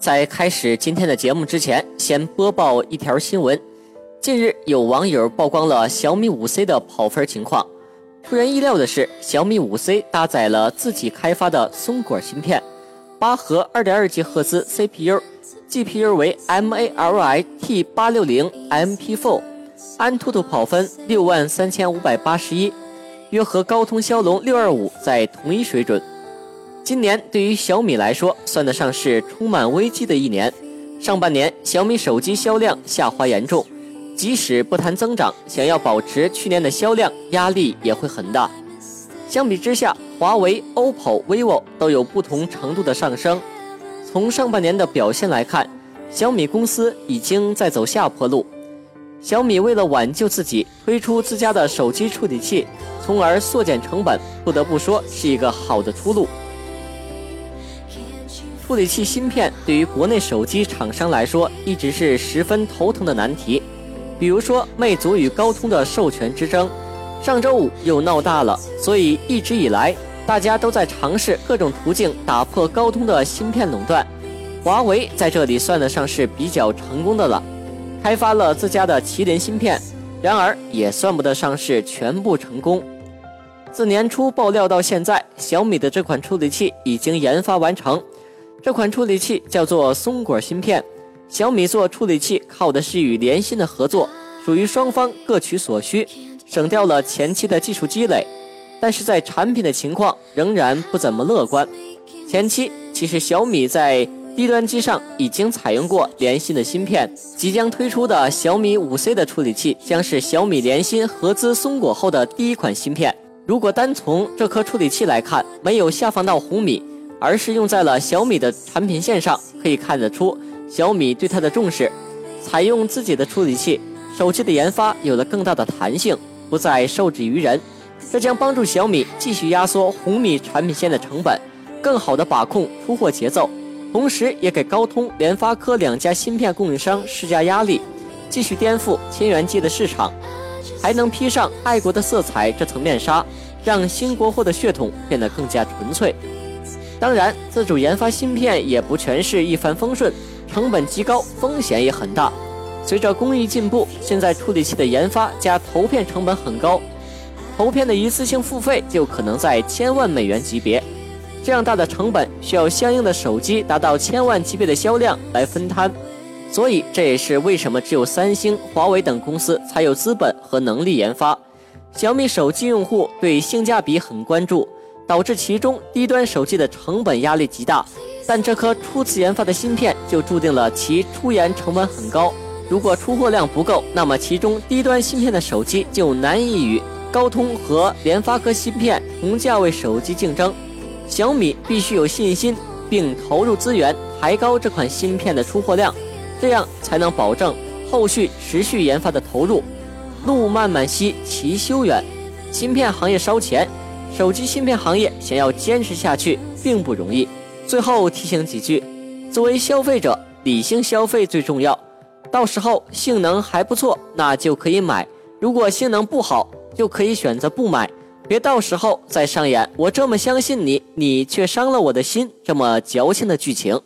在开始今天的节目之前，先播报一条新闻。近日，有网友曝光了小米五 C 的跑分情况。出人意料的是，小米五 C 搭载了自己开发的松果芯片，八核二点二 G 赫兹 CPU，GPU 为 MALI T 八六零 MP4，安兔兔跑分六万三千五百八十一，约合高通骁龙六二五在同一水准。今年对于小米来说，算得上是充满危机的一年。上半年，小米手机销量下滑严重。即使不谈增长，想要保持去年的销量，压力也会很大。相比之下，华为、OPPO、vivo 都有不同程度的上升。从上半年的表现来看，小米公司已经在走下坡路。小米为了挽救自己，推出自家的手机处理器，从而缩减成本，不得不说是一个好的出路。处理器芯片对于国内手机厂商来说，一直是十分头疼的难题。比如说，魅族与高通的授权之争，上周五又闹大了。所以一直以来，大家都在尝试各种途径打破高通的芯片垄断。华为在这里算得上是比较成功的了，开发了自家的麒麟芯片，然而也算不得上是全部成功。自年初爆料到现在，小米的这款处理器已经研发完成，这款处理器叫做松果芯片。小米做处理器靠的是与联芯的合作，属于双方各取所需，省掉了前期的技术积累，但是在产品的情况仍然不怎么乐观。前期其实小米在低端机上已经采用过联芯的芯片，即将推出的小米五 C 的处理器将是小米联芯合资松果后的第一款芯片。如果单从这颗处理器来看，没有下放到红米，而是用在了小米的产品线上，可以看得出。小米对它的重视，采用自己的处理器，手机的研发有了更大的弹性，不再受制于人。这将帮助小米继续压缩红米产品线的成本，更好的把控出货节奏，同时也给高通、联发科两家芯片供应商施加压力，继续颠覆千元机的市场，还能披上爱国的色彩这层面纱，让新国货的血统变得更加纯粹。当然，自主研发芯片也不全是一帆风顺。成本极高，风险也很大。随着工艺进步，现在处理器的研发加投片成本很高，投片的一次性付费就可能在千万美元级别。这样大的成本，需要相应的手机达到千万级别的销量来分摊。所以这也是为什么只有三星、华为等公司才有资本和能力研发。小米手机用户对性价比很关注，导致其中低端手机的成本压力极大。但这颗初次研发的芯片就注定了其出研成本很高。如果出货量不够，那么其中低端芯片的手机就难以与高通和联发科芯片同价位手机竞争。小米必须有信心，并投入资源抬高这款芯片的出货量，这样才能保证后续持续研发的投入。路漫漫兮其修远，芯片行业烧钱，手机芯片行业想要坚持下去并不容易。最后提醒几句：作为消费者，理性消费最重要。到时候性能还不错，那就可以买；如果性能不好，就可以选择不买。别到时候再上演“我这么相信你，你却伤了我的心”这么矫情的剧情。